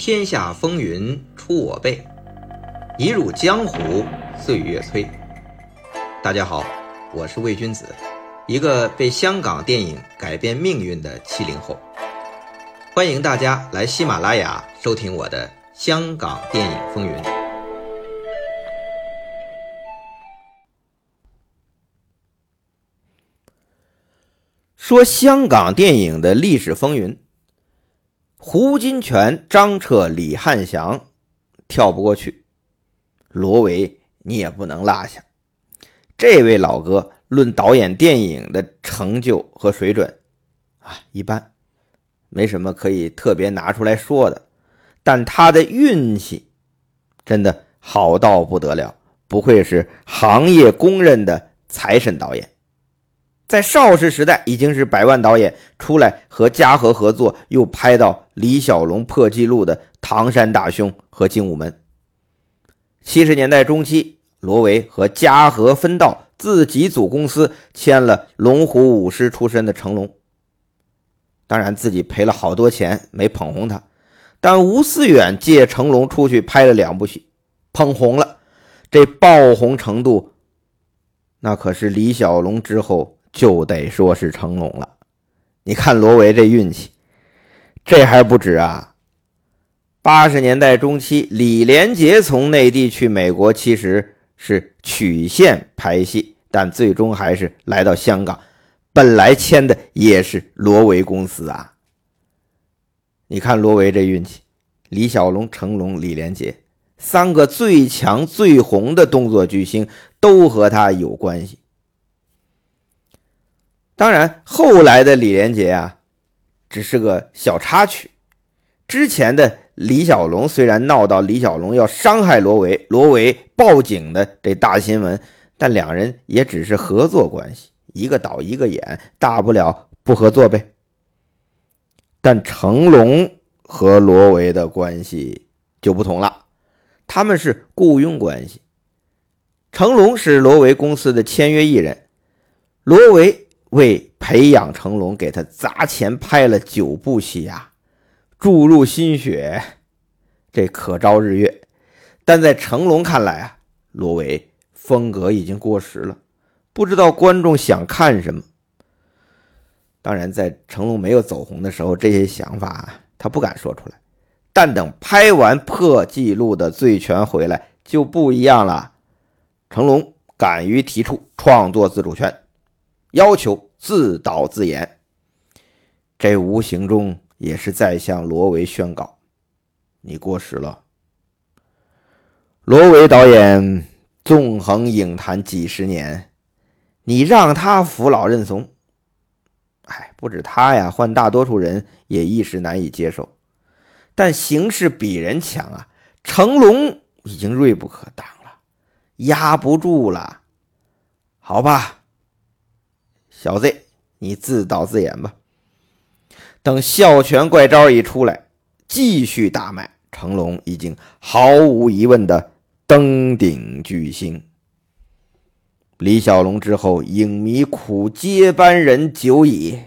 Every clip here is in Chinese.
天下风云出我辈，一入江湖岁月催。大家好，我是魏君子，一个被香港电影改变命运的七零后。欢迎大家来喜马拉雅收听我的《香港电影风云》。说香港电影的历史风云。胡金铨、张彻、李汉祥跳不过去，罗维你也不能落下。这位老哥论导演电影的成就和水准啊，一般，没什么可以特别拿出来说的。但他的运气真的好到不得了，不愧是行业公认的财神导演。在邵氏时代已经是百万导演，出来和嘉禾合作，又拍到李小龙破纪录的《唐山大兄》和《精武门》。七十年代中期，罗维和嘉禾分道，自己组公司，签了龙虎舞狮出身的成龙。当然，自己赔了好多钱，没捧红他。但吴思远借成龙出去拍了两部戏，捧红了。这爆红程度，那可是李小龙之后。就得说是成龙了，你看罗维这运气，这还不止啊！八十年代中期，李连杰从内地去美国，其实是曲线拍戏，但最终还是来到香港。本来签的也是罗维公司啊！你看罗维这运气，李小龙、成龙、李连杰三个最强最红的动作巨星都和他有关系。当然，后来的李连杰啊，只是个小插曲。之前的李小龙虽然闹到李小龙要伤害罗维，罗维报警的这大新闻，但两人也只是合作关系，一个导一个演，大不了不合作呗。但成龙和罗维的关系就不同了，他们是雇佣关系。成龙是罗维公司的签约艺人，罗维。为培养成龙，给他砸钱拍了九部戏呀，注入心血，这可招日月。但在成龙看来啊，罗维风格已经过时了，不知道观众想看什么。当然，在成龙没有走红的时候，这些想法他不敢说出来。但等拍完破纪录的《醉拳》回来，就不一样了。成龙敢于提出创作自主权。要求自导自演，这无形中也是在向罗维宣告：你过时了。罗维导演纵横影坛几十年，你让他扶老认怂，哎，不止他呀，换大多数人也一时难以接受。但形势比人强啊，成龙已经锐不可当了，压不住了。好吧。小子，你自导自演吧。等笑拳怪招一出来，继续大卖，成龙已经毫无疑问的登顶巨星。李小龙之后，影迷苦接班人久矣。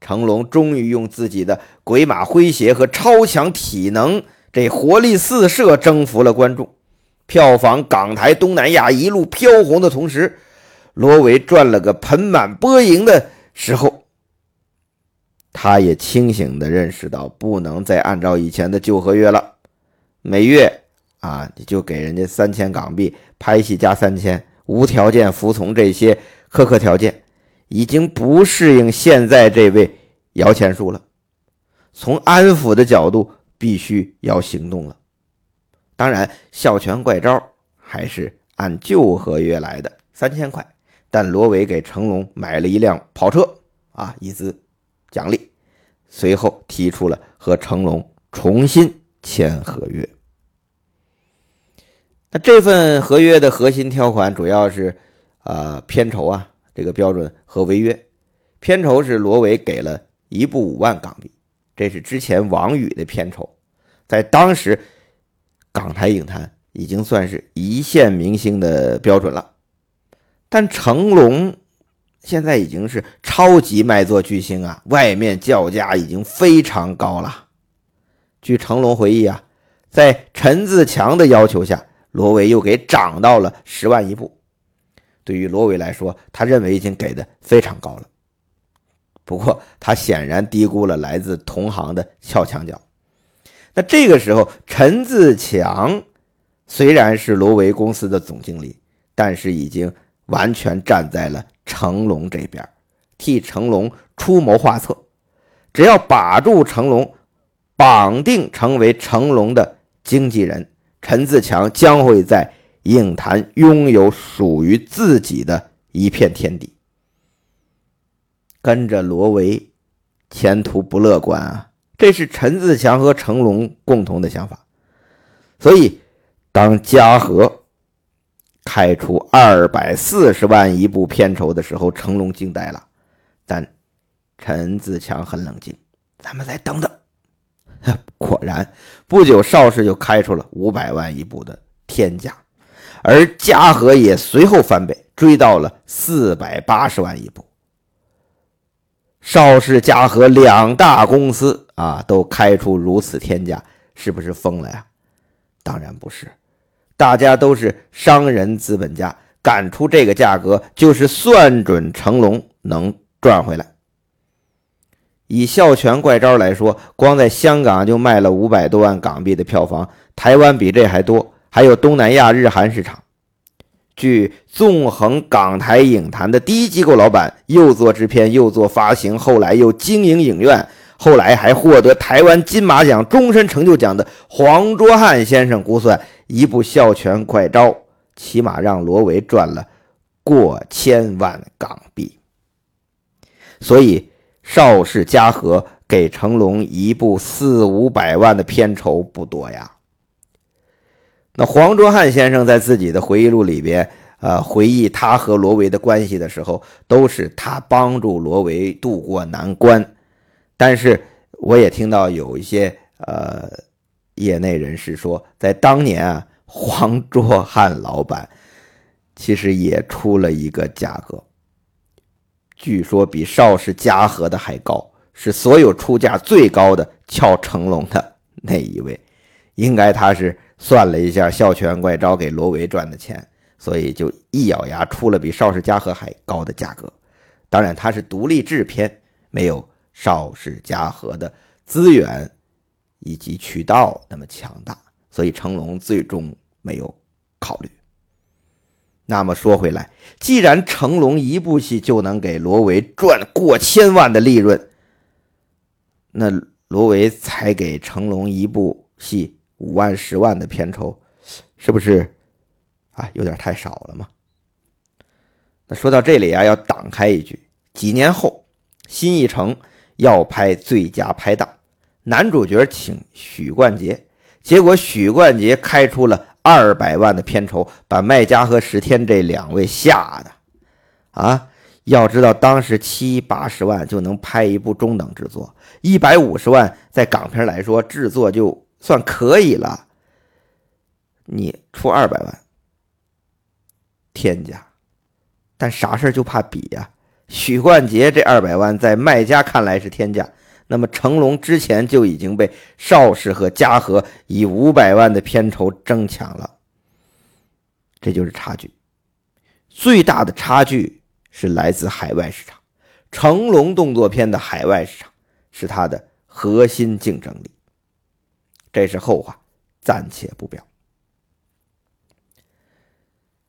成龙终于用自己的鬼马诙谐和超强体能，这活力四射，征服了观众。票房港台东南亚一路飘红的同时。罗维赚了个盆满钵盈的时候，他也清醒的认识到，不能再按照以前的旧合约了。每月啊，你就给人家三千港币，拍戏加三千，无条件服从这些苛刻条件，已经不适应现在这位摇钱树了。从安抚的角度，必须要行动了。当然，笑拳怪招还是按旧合约来的，三千块。但罗维给成龙买了一辆跑车啊，以资奖励。随后提出了和成龙重新签合约。那这份合约的核心条款主要是，呃，片酬啊这个标准和违约。片酬是罗维给了一部五万港币，这是之前王宇的片酬，在当时港台影坛已经算是一线明星的标准了。但成龙现在已经是超级卖座巨星啊，外面叫价已经非常高了。据成龙回忆啊，在陈自强的要求下，罗维又给涨到了十万一部。对于罗维来说，他认为已经给的非常高了。不过，他显然低估了来自同行的撬墙脚。那这个时候，陈自强虽然是罗维公司的总经理，但是已经完全站在了成龙这边，替成龙出谋划策。只要把住成龙，绑定成为成龙的经纪人，陈自强将会在影坛拥有属于自己的一片天地。跟着罗维，前途不乐观啊！这是陈自强和成龙共同的想法。所以，当嘉禾开出二百四十万一部片酬的时候，成龙惊呆了。但陈自强很冷静，咱们再等等。果然，不久邵氏就开出了五百万一部的天价，而嘉禾也随后翻倍，追到了四百八十万一部。邵氏、嘉禾两大公司啊，都开出如此天价，是不是疯了呀？当然不是，大家都是商人资本家，敢出这个价格，就是算准成龙能赚回来。以《孝全怪招》来说，光在香港就卖了五百多万港币的票房，台湾比这还多，还有东南亚、日韩市场。据纵横港台影坛的第一机构老板，又做制片，又做发行，后来又经营影院，后来还获得台湾金马奖终身成就奖的黄卓汉先生估算，一部《笑拳快招》起码让罗维赚了过千万港币。所以邵氏嘉禾给成龙一部四五百万的片酬不多呀。那黄卓汉先生在自己的回忆录里边，呃，回忆他和罗维的关系的时候，都是他帮助罗维渡过难关。但是我也听到有一些呃业内人士说，在当年啊，黄卓汉老板其实也出了一个价格，据说比邵氏嘉禾的还高，是所有出价最高的撬成龙的那一位，应该他是。算了一下，笑拳怪招给罗维赚的钱，所以就一咬牙出了比邵氏嘉禾还高的价格。当然，他是独立制片，没有邵氏嘉禾的资源以及渠道那么强大，所以成龙最终没有考虑。那么说回来，既然成龙一部戏就能给罗维赚过千万的利润，那罗维才给成龙一部戏。五万、十万的片酬，是不是啊？有点太少了嘛。那说到这里啊，要挡开一句：几年后，新艺城要拍最佳拍档，男主角请许冠杰，结果许冠杰开出了二百万的片酬，把麦家和石天这两位吓的啊！要知道，当时七八十万就能拍一部中等制作，一百五十万在港片来说制作就。算可以了，你出二百万，天价，但啥事就怕比呀。许冠杰这二百万在卖家看来是天价，那么成龙之前就已经被邵氏和嘉禾以五百万的片酬争抢了，这就是差距。最大的差距是来自海外市场，成龙动作片的海外市场是他的核心竞争力。这是后话，暂且不表。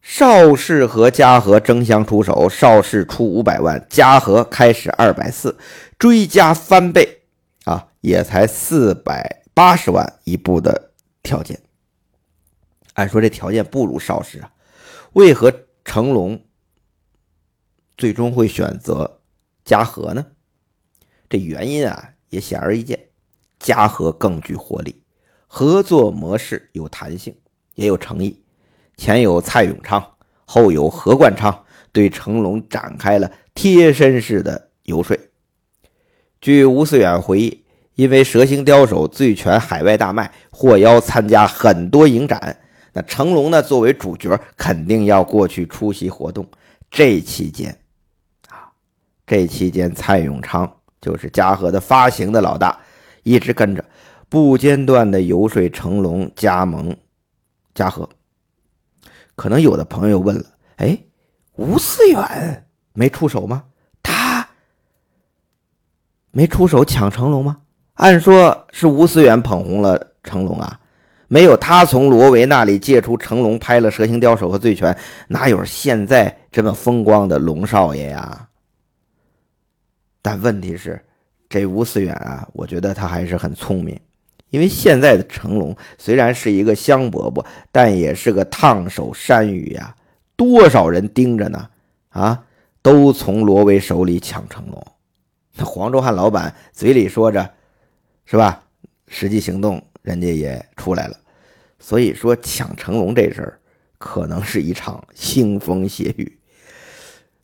邵氏和嘉禾争相出手，邵氏出五百万，嘉禾开始二百四，追加翻倍，啊，也才四百八十万一部的条件。按说这条件不如邵氏啊，为何成龙最终会选择嘉禾呢？这原因啊，也显而易见，嘉禾更具活力。合作模式有弹性，也有诚意。前有蔡永昌，后有何冠昌，对成龙展开了贴身式的游说。据吴思远回忆，因为《蛇形刁手》《醉拳》海外大卖，获邀参加很多影展。那成龙呢，作为主角，肯定要过去出席活动。这期间，啊，这期间，蔡永昌就是嘉禾的发行的老大，一直跟着。不间断的游说成龙加盟嘉禾。可能有的朋友问了：“哎，吴思远没出手吗？他没出手抢成龙吗？按说是吴思远捧红了成龙啊，没有他从罗维那里借出成龙拍了《蛇形刁手》和《醉拳》，哪有现在这么风光的龙少爷呀？”但问题是。这吴思远啊，我觉得他还是很聪明，因为现在的成龙虽然是一个香饽饽，但也是个烫手山芋呀。多少人盯着呢？啊，都从罗威手里抢成龙。那 黄忠汉老板嘴里说着，是吧？实际行动人家也出来了。所以说抢成龙这事儿，可能是一场腥风血雨。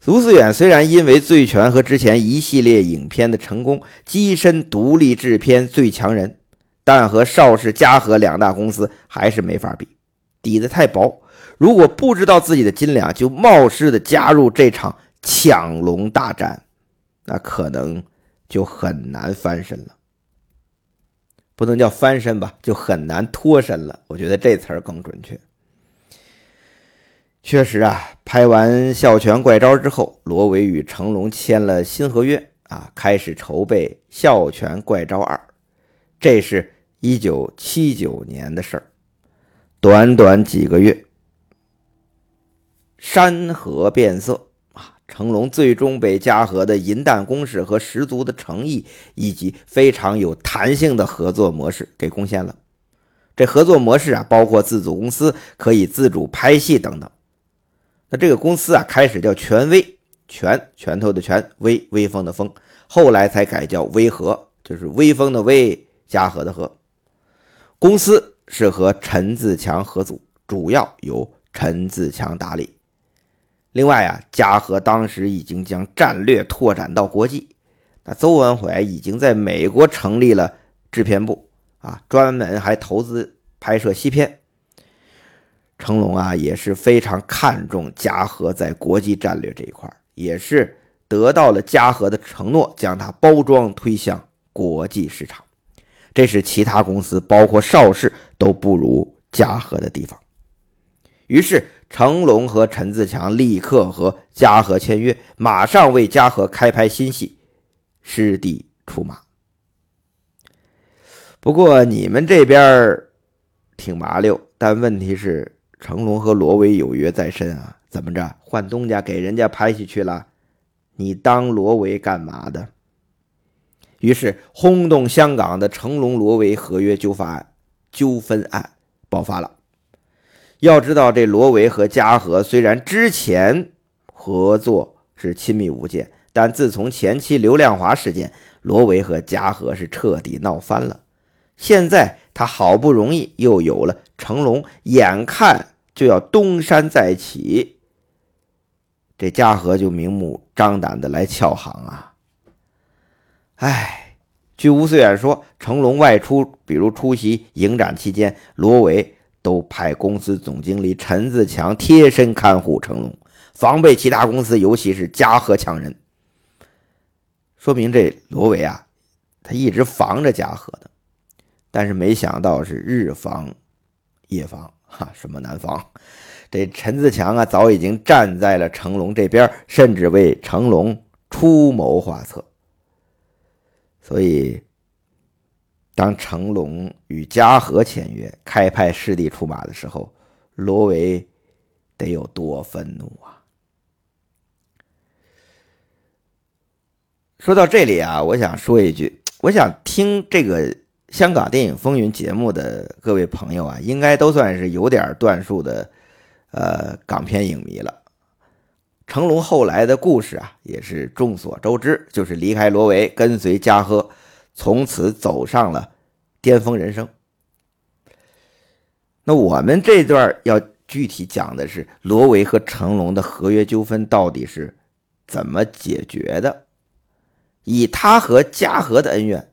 卢思远虽然因为《醉拳》和之前一系列影片的成功，跻身独立制片最强人，但和邵氏、嘉禾两大公司还是没法比，底子太薄。如果不知道自己的斤两，就冒失的加入这场抢龙大战，那可能就很难翻身了。不能叫翻身吧，就很难脱身了。我觉得这词儿更准确。确实啊，拍完《笑拳怪招》之后，罗维与成龙签了新合约啊，开始筹备《笑拳怪招二》。这是一九七九年的事儿，短短几个月，山河变色啊！成龙最终被嘉禾的银弹攻势和十足的诚意，以及非常有弹性的合作模式给攻陷了。这合作模式啊，包括自组公司，可以自主拍戏等等。那这个公司啊，开始叫权威，拳拳头的拳，威威风的风，后来才改叫威和，就是威风的威，嘉禾的禾。公司是和陈自强合组，主要由陈自强打理。另外啊，嘉禾当时已经将战略拓展到国际，那邹文怀已经在美国成立了制片部啊，专门还投资拍摄西片。成龙啊，也是非常看重嘉禾在国际战略这一块，也是得到了嘉禾的承诺，将它包装推向国际市场。这是其他公司，包括邵氏都不如嘉禾的地方。于是，成龙和陈自强立刻和嘉禾签约，马上为嘉禾开拍新戏，师弟出马。不过你们这边挺麻溜，但问题是。成龙和罗维有约在身啊，怎么着换东家给人家拍戏去了？你当罗维干嘛的？于是轰动香港的成龙罗维合约纠纷案纠纷案爆发了。要知道，这罗维和嘉禾虽然之前合作是亲密无间，但自从前期刘亮华事件，罗维和嘉禾是彻底闹翻了。现在他好不容易又有了成龙，眼看。就要东山再起，这嘉禾就明目张胆的来撬行啊！哎，据吴思远说，成龙外出，比如出席影展期间，罗维都派公司总经理陈自强贴身看护成龙，防备其他公司，尤其是嘉禾抢人。说明这罗维啊，他一直防着嘉禾的，但是没想到是日防夜防。哈，什么难防？这陈自强啊，早已经站在了成龙这边，甚至为成龙出谋划策。所以，当成龙与嘉禾签约，开派师弟出马的时候，罗维得有多愤怒啊！说到这里啊，我想说一句，我想听这个。香港电影风云节目的各位朋友啊，应该都算是有点段数的，呃，港片影迷了。成龙后来的故事啊，也是众所周知，就是离开罗维，跟随嘉禾，从此走上了巅峰人生。那我们这段要具体讲的是罗维和成龙的合约纠纷到底是怎么解决的？以他和嘉禾的恩怨。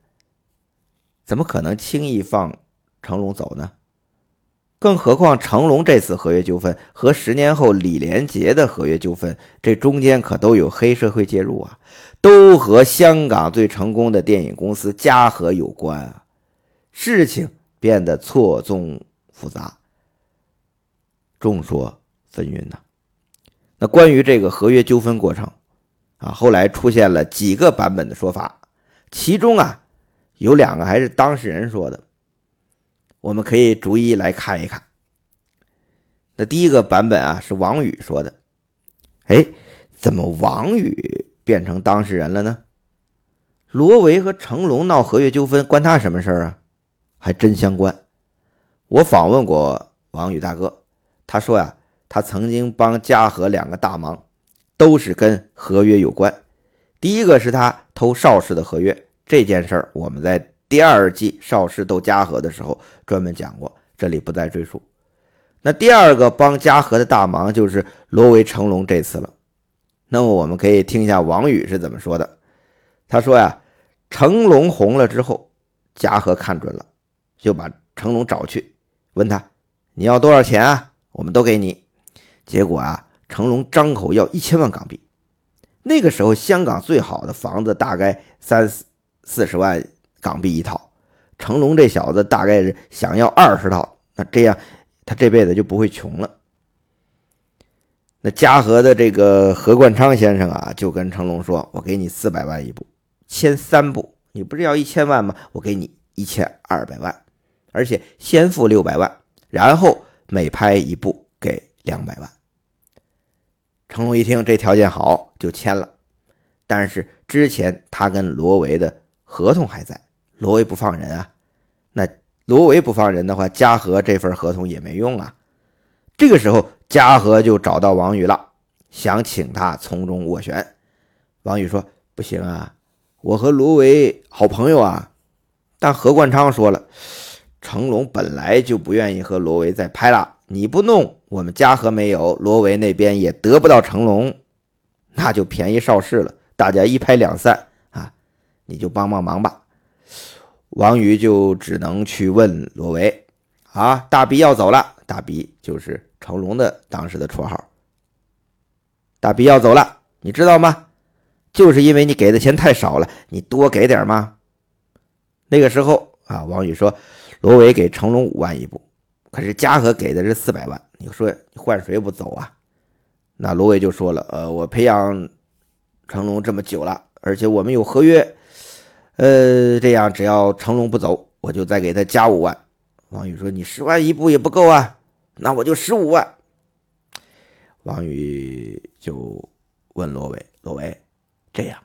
怎么可能轻易放成龙走呢？更何况成龙这次合约纠纷和十年后李连杰的合约纠纷，这中间可都有黑社会介入啊，都和香港最成功的电影公司嘉禾有关啊。事情变得错综复杂，众说纷纭呐。那关于这个合约纠纷过程啊，后来出现了几个版本的说法，其中啊有两个还是当事人说的，我们可以逐一来看一看。那第一个版本啊是王宇说的，哎，怎么王宇变成当事人了呢？罗维和成龙闹合约纠纷，关他什么事啊？还真相关。我访问过王宇大哥，他说呀，他曾经帮嘉禾两个大忙，都是跟合约有关。第一个是他偷邵氏的合约，这件事儿我们在第二季邵氏斗嘉禾的时候专门讲过，这里不再赘述。那第二个帮嘉禾的大忙就是罗维、成龙这次了。那么我们可以听一下王宇是怎么说的。他说呀。成龙红了之后，嘉禾看准了，就把成龙找去，问他：“你要多少钱啊？我们都给你。”结果啊，成龙张口要一千万港币。那个时候，香港最好的房子大概三四四十万港币一套。成龙这小子大概是想要二十套，那这样他这辈子就不会穷了。那嘉禾的这个何冠昌先生啊，就跟成龙说：“我给你四百万一部。”签三部，你不是要一千万吗？我给你一千二百万，而且先付六百万，然后每拍一部给两百万。成龙一听这条件好，就签了。但是之前他跟罗维的合同还在，罗维不放人啊。那罗维不放人的话，嘉禾这份合同也没用啊。这个时候，嘉禾就找到王宇了，想请他从中斡旋。王宇说：“不行啊。”我和罗维好朋友啊，但何冠昌说了，成龙本来就不愿意和罗维再拍了。你不弄，我们嘉禾没有，罗维那边也得不到成龙，那就便宜邵氏了。大家一拍两散啊，你就帮帮忙吧。王宇就只能去问罗维啊，大鼻要走了，大鼻就是成龙的当时的绰号。大鼻要走了，你知道吗？就是因为你给的钱太少了，你多给点吗？那个时候啊，王宇说，罗伟给成龙五万一部，可是嘉禾给的是四百万，你说换谁不走啊？那罗伟就说了，呃，我培养成龙这么久了，而且我们有合约，呃，这样只要成龙不走，我就再给他加五万。王宇说，你十万一部也不够啊，那我就十五万。王宇就问罗伟，罗伟。这样，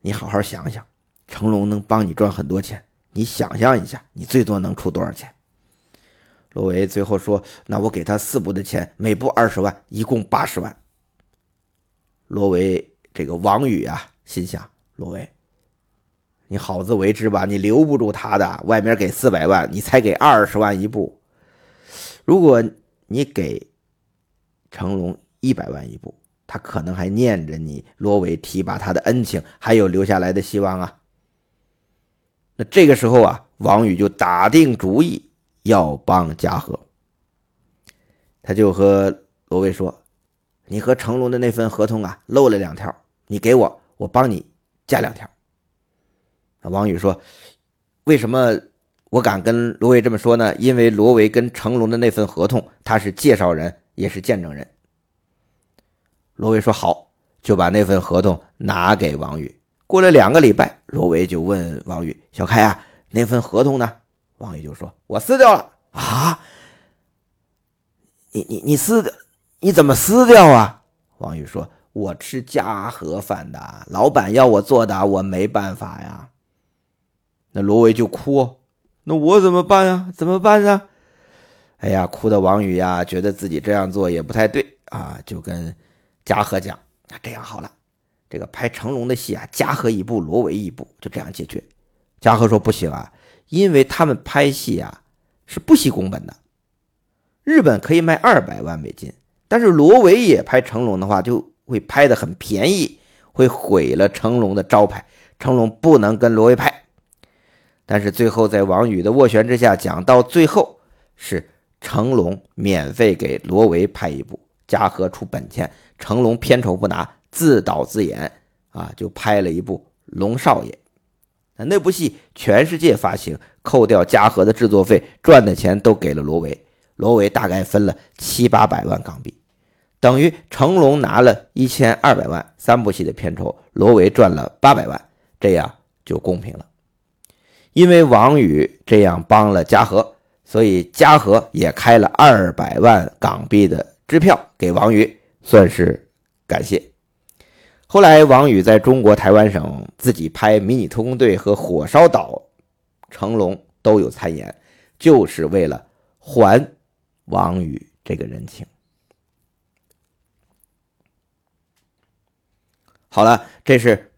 你好好想想，成龙能帮你赚很多钱。你想象一下，你最多能出多少钱？罗维最后说：“那我给他四部的钱，每部二十万，一共八十万。”罗维这个王宇啊，心想：罗维，你好自为之吧，你留不住他的。外面给四百万，你才给二十万一部。如果你给成龙一百万一部。他可能还念着你罗伟提拔他的恩情，还有留下来的希望啊。那这个时候啊，王宇就打定主意要帮嘉禾，他就和罗伟说：“你和成龙的那份合同啊，漏了两条，你给我，我帮你加两条。”王宇说：“为什么我敢跟罗维这么说呢？因为罗维跟成龙的那份合同，他是介绍人，也是见证人。”罗维说：“好，就把那份合同拿给王宇。过了两个礼拜，罗维就问王宇：‘小开啊，那份合同呢？’王宇就说：‘我撕掉了。’啊，你你你撕的？你怎么撕掉啊？”王宇说：“我吃家和饭的，老板要我做的，我没办法呀。”那罗维就哭：“那我怎么办呀？怎么办呢？”哎呀，哭的王宇呀，觉得自己这样做也不太对啊，就跟。嘉禾讲，那这样好了，这个拍成龙的戏啊，嘉禾一部，罗维一部，就这样解决。嘉禾说不行啊，因为他们拍戏啊是不惜工本的。日本可以卖二百万美金，但是罗维也拍成龙的话，就会拍的很便宜，会毁了成龙的招牌。成龙不能跟罗维拍。但是最后在王宇的斡旋之下，讲到最后是成龙免费给罗维拍一部，嘉禾出本钱。成龙片酬不拿，自导自演啊，就拍了一部《龙少爷》那那部戏全世界发行，扣掉嘉禾的制作费，赚的钱都给了罗维，罗维大概分了七八百万港币，等于成龙拿了一千二百万，三部戏的片酬，罗维赚了八百万，这样就公平了。因为王宇这样帮了嘉禾，所以嘉禾也开了二百万港币的支票给王宇，算是感谢。后来，王宇在中国台湾省自己拍《迷你特工队》和《火烧岛》，成龙都有参演，就是为了还王宇这个人情。好了，这是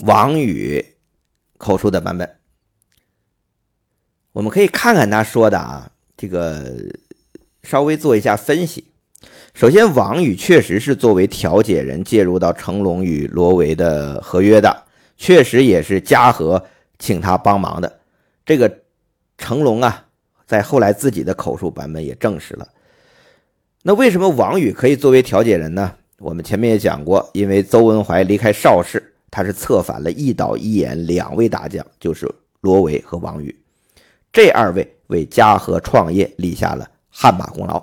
王宇口述的版本，我们可以看看他说的啊，这个稍微做一下分析。首先，王宇确实是作为调解人介入到成龙与罗维的合约的，确实也是嘉禾请他帮忙的。这个成龙啊，在后来自己的口述版本也证实了。那为什么王宇可以作为调解人呢？我们前面也讲过，因为邹文怀离开邵氏，他是策反了一导一演两位大将，就是罗维和王宇，这二位为嘉禾创业立下了汗马功劳。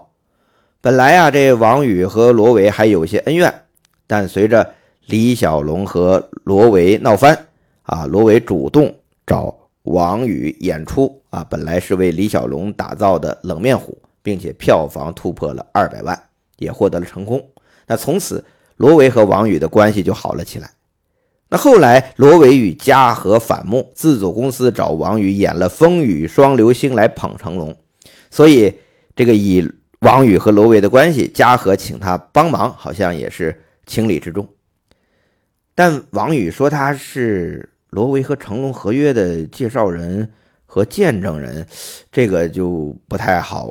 本来啊，这王宇和罗维还有些恩怨，但随着李小龙和罗维闹翻，啊，罗维主动找王宇演出，啊，本来是为李小龙打造的冷面虎，并且票房突破了二百万，也获得了成功。那从此，罗维和王宇的关系就好了起来。那后来，罗维与嘉禾反目，自组公司找王宇演了《风雨双流星》来捧成龙，所以这个以。王宇和罗维的关系，嘉禾请他帮忙，好像也是情理之中。但王宇说他是罗维和成龙合约的介绍人和见证人，这个就不太好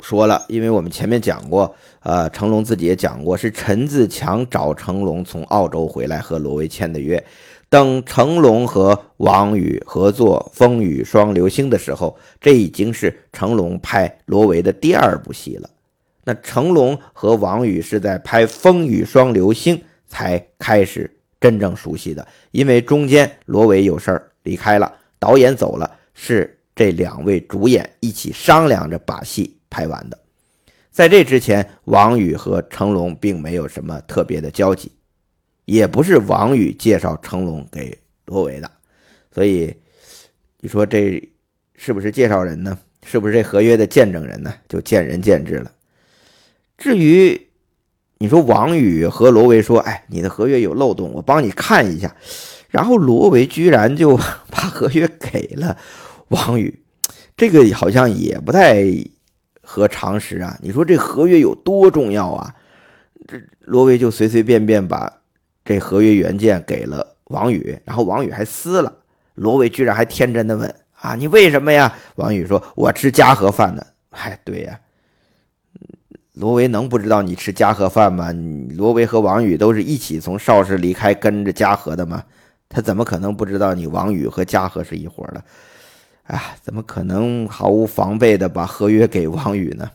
说了，因为我们前面讲过，呃，成龙自己也讲过，是陈自强找成龙从澳洲回来和罗维签的约。等成龙和王宇合作《风雨双流星》的时候，这已经是成龙拍罗维的第二部戏了。那成龙和王宇是在拍《风雨双流星》才开始真正熟悉的，因为中间罗维有事儿离开了，导演走了，是这两位主演一起商量着把戏拍完的。在这之前，王宇和成龙并没有什么特别的交集。也不是王宇介绍成龙给罗维的，所以你说这是不是介绍人呢？是不是这合约的见证人呢？就见仁见智了。至于你说王宇和罗维说：“哎，你的合约有漏洞，我帮你看一下。”然后罗维居然就 把合约给了王宇，这个好像也不太和常识啊。你说这合约有多重要啊？这罗维就随随便便把。这合约原件给了王宇，然后王宇还撕了。罗维居然还天真的问：“啊，你为什么呀？”王宇说：“我吃嘉禾饭的。”嗨，对呀，罗维能不知道你吃嘉禾饭吗？罗维和王宇都是一起从邵氏离开，跟着嘉禾的吗？他怎么可能不知道你王宇和嘉禾是一伙的？哎，怎么可能毫无防备的把合约给王宇呢？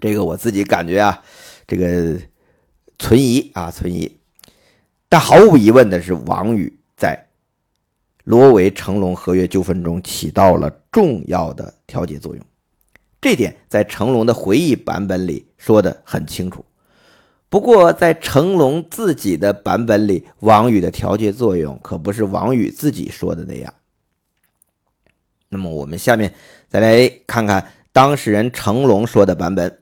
这个我自己感觉啊，这个存疑啊，存疑。但毫无疑问的是，王宇在罗维成龙合约纠纷中起到了重要的调解作用，这点在成龙的回忆版本里说的很清楚。不过，在成龙自己的版本里，王宇的调解作用可不是王宇自己说的那样。那么，我们下面再来看看当事人成龙说的版本。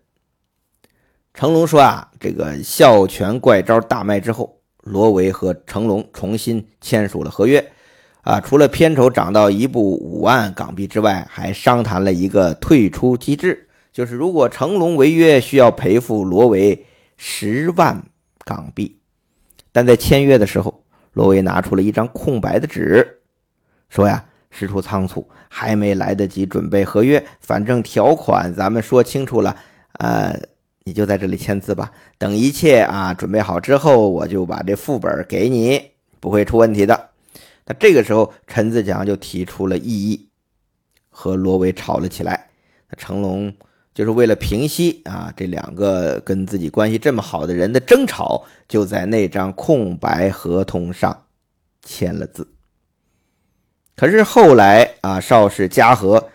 成龙说啊，这个笑拳怪招大卖之后。罗维和成龙重新签署了合约，啊，除了片酬涨到一部五万港币之外，还商谈了一个退出机制，就是如果成龙违约，需要赔付罗维十万港币。但在签约的时候，罗维拿出了一张空白的纸，说呀，事出仓促，还没来得及准备合约，反正条款咱们说清楚了，呃。你就在这里签字吧，等一切啊准备好之后，我就把这副本给你，不会出问题的。那这个时候，陈自强就提出了异议，和罗维吵了起来。那成龙就是为了平息啊这两个跟自己关系这么好的人的争吵，就在那张空白合同上签了字。可是后来啊，邵氏嘉禾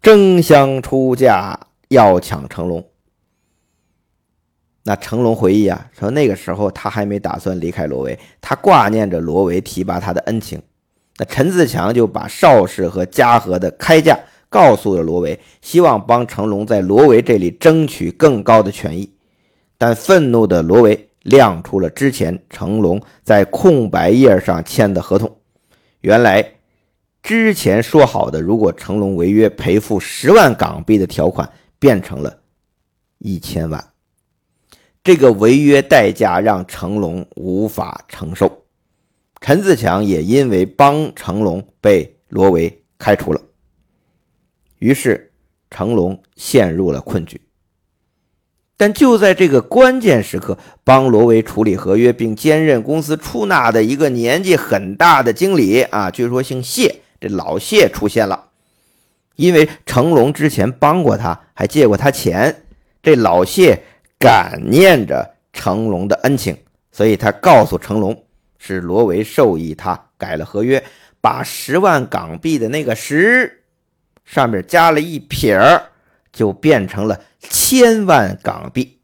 争相出价要抢成龙。那成龙回忆啊，说那个时候他还没打算离开罗维，他挂念着罗维提拔他的恩情。那陈自强就把邵氏和嘉禾的开价告诉了罗维，希望帮成龙在罗维这里争取更高的权益。但愤怒的罗维亮出了之前成龙在空白页上签的合同。原来之前说好的，如果成龙违约赔付十万港币的条款，变成了一千万。这个违约代价让成龙无法承受，陈自强也因为帮成龙被罗维开除了，于是成龙陷入了困局。但就在这个关键时刻，帮罗维处理合约并兼任公司出纳的一个年纪很大的经理啊，据说姓谢，这老谢出现了。因为成龙之前帮过他，还借过他钱，这老谢。感念着成龙的恩情，所以他告诉成龙，是罗维授意他改了合约，把十万港币的那个十上面加了一撇儿，就变成了千万港币。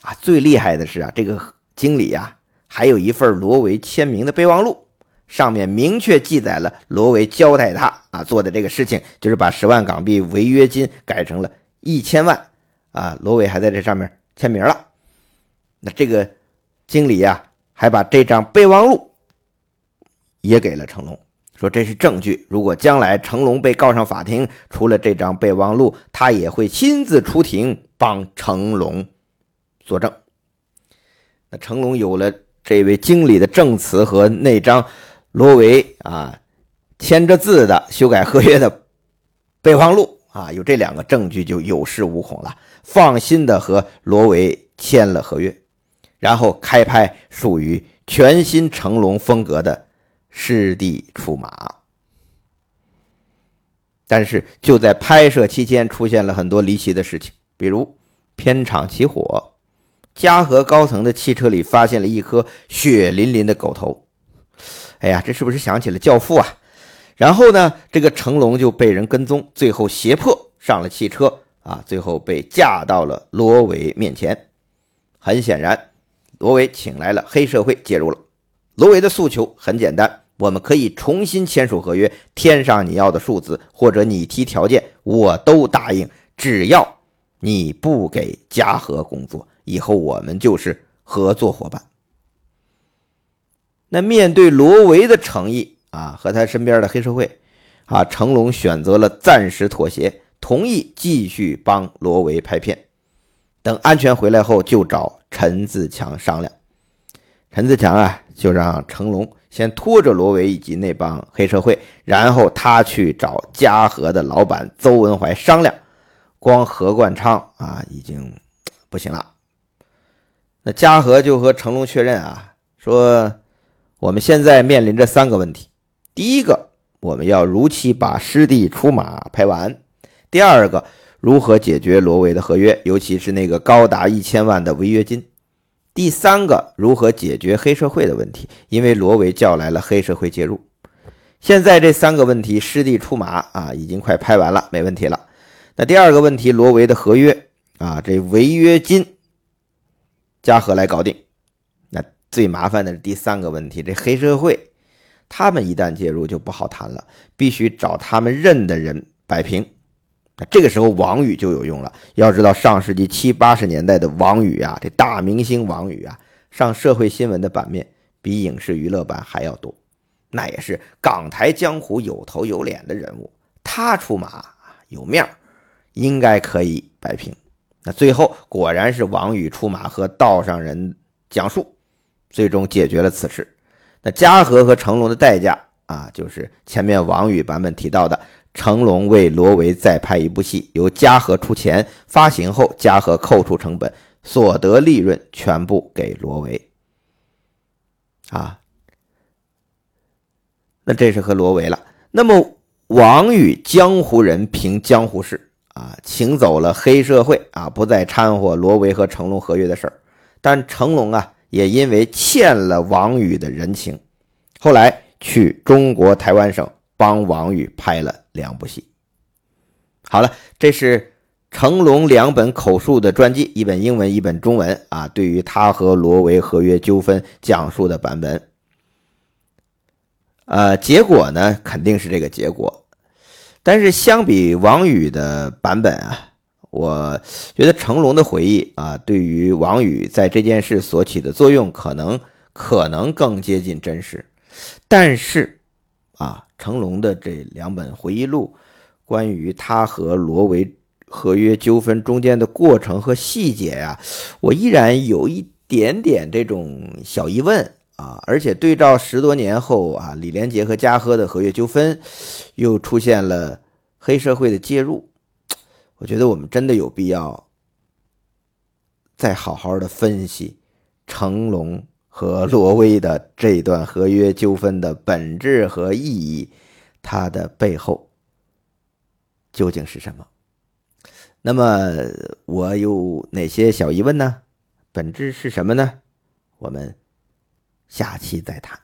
啊，最厉害的是啊，这个经理啊，还有一份罗维签名的备忘录，上面明确记载了罗维交代他啊做的这个事情，就是把十万港币违约金改成了一千万。啊，罗伟还在这上面签名了。那这个经理呀，还把这张备忘录也给了成龙，说这是证据。如果将来成龙被告上法庭，除了这张备忘录，他也会亲自出庭帮成龙作证。那成龙有了这位经理的证词和那张罗维啊签着字的修改合约的备忘录啊，有这两个证据就有恃无恐了。放心的和罗维签了合约，然后开拍属于全新成龙风格的《师弟出马》。但是就在拍摄期间，出现了很多离奇的事情，比如片场起火，嘉禾高层的汽车里发现了一颗血淋淋的狗头。哎呀，这是不是想起了《教父》啊？然后呢，这个成龙就被人跟踪，最后胁迫上了汽车。啊，最后被架到了罗维面前。很显然，罗维请来了黑社会介入了。罗维的诉求很简单：我们可以重新签署合约，添上你要的数字，或者你提条件，我都答应。只要你不给嘉禾工作，以后我们就是合作伙伴。那面对罗维的诚意啊，和他身边的黑社会啊，成龙选择了暂时妥协。同意继续帮罗维拍片，等安全回来后就找陈自强商量。陈自强啊，就让成龙先拖着罗维以及那帮黑社会，然后他去找嘉禾的老板邹文怀商量。光何冠昌啊，已经不行了。那嘉禾就和成龙确认啊，说我们现在面临着三个问题：第一个，我们要如期把师弟出马拍完。第二个，如何解决罗维的合约，尤其是那个高达一千万的违约金？第三个，如何解决黑社会的问题？因为罗维叫来了黑社会介入。现在这三个问题，师弟出马啊，已经快拍完了，没问题了。那第二个问题，罗维的合约啊，这违约金，嘉禾来搞定。最麻烦的是第三个问题，这黑社会，他们一旦介入就不好谈了，必须找他们认的人摆平。那这个时候王宇就有用了。要知道，上世纪七八十年代的王宇啊，这大明星王宇啊，上社会新闻的版面比影视娱乐版还要多。那也是港台江湖有头有脸的人物，他出马有面应该可以摆平。那最后果然是王宇出马和道上人讲述，最终解决了此事。那嘉禾和成龙的代价啊，就是前面王宇版本提到的。成龙为罗维再拍一部戏，由嘉禾出钱发行后，嘉禾扣除成本，所得利润全部给罗维。啊，那这是和罗维了。那么王宇江湖人凭江湖事啊，请走了黑社会啊，不再掺和罗维和成龙合约的事儿。但成龙啊，也因为欠了王宇的人情，后来。去中国台湾省帮王宇拍了两部戏。好了，这是成龙两本口述的传记，一本英文，一本中文啊。对于他和罗维合约纠纷讲述的版本，呃，结果呢肯定是这个结果，但是相比王宇的版本啊。我觉得成龙的回忆啊，对于王宇在这件事所起的作用，可能可能更接近真实。但是啊，成龙的这两本回忆录，关于他和罗维合约纠纷中间的过程和细节呀，我依然有一点点这种小疑问啊。而且对照十多年后啊，李连杰和嘉禾的合约纠纷，又出现了黑社会的介入。我觉得我们真的有必要再好好的分析成龙和罗威的这段合约纠纷的本质和意义，它的背后究竟是什么？那么我有哪些小疑问呢？本质是什么呢？我们下期再谈。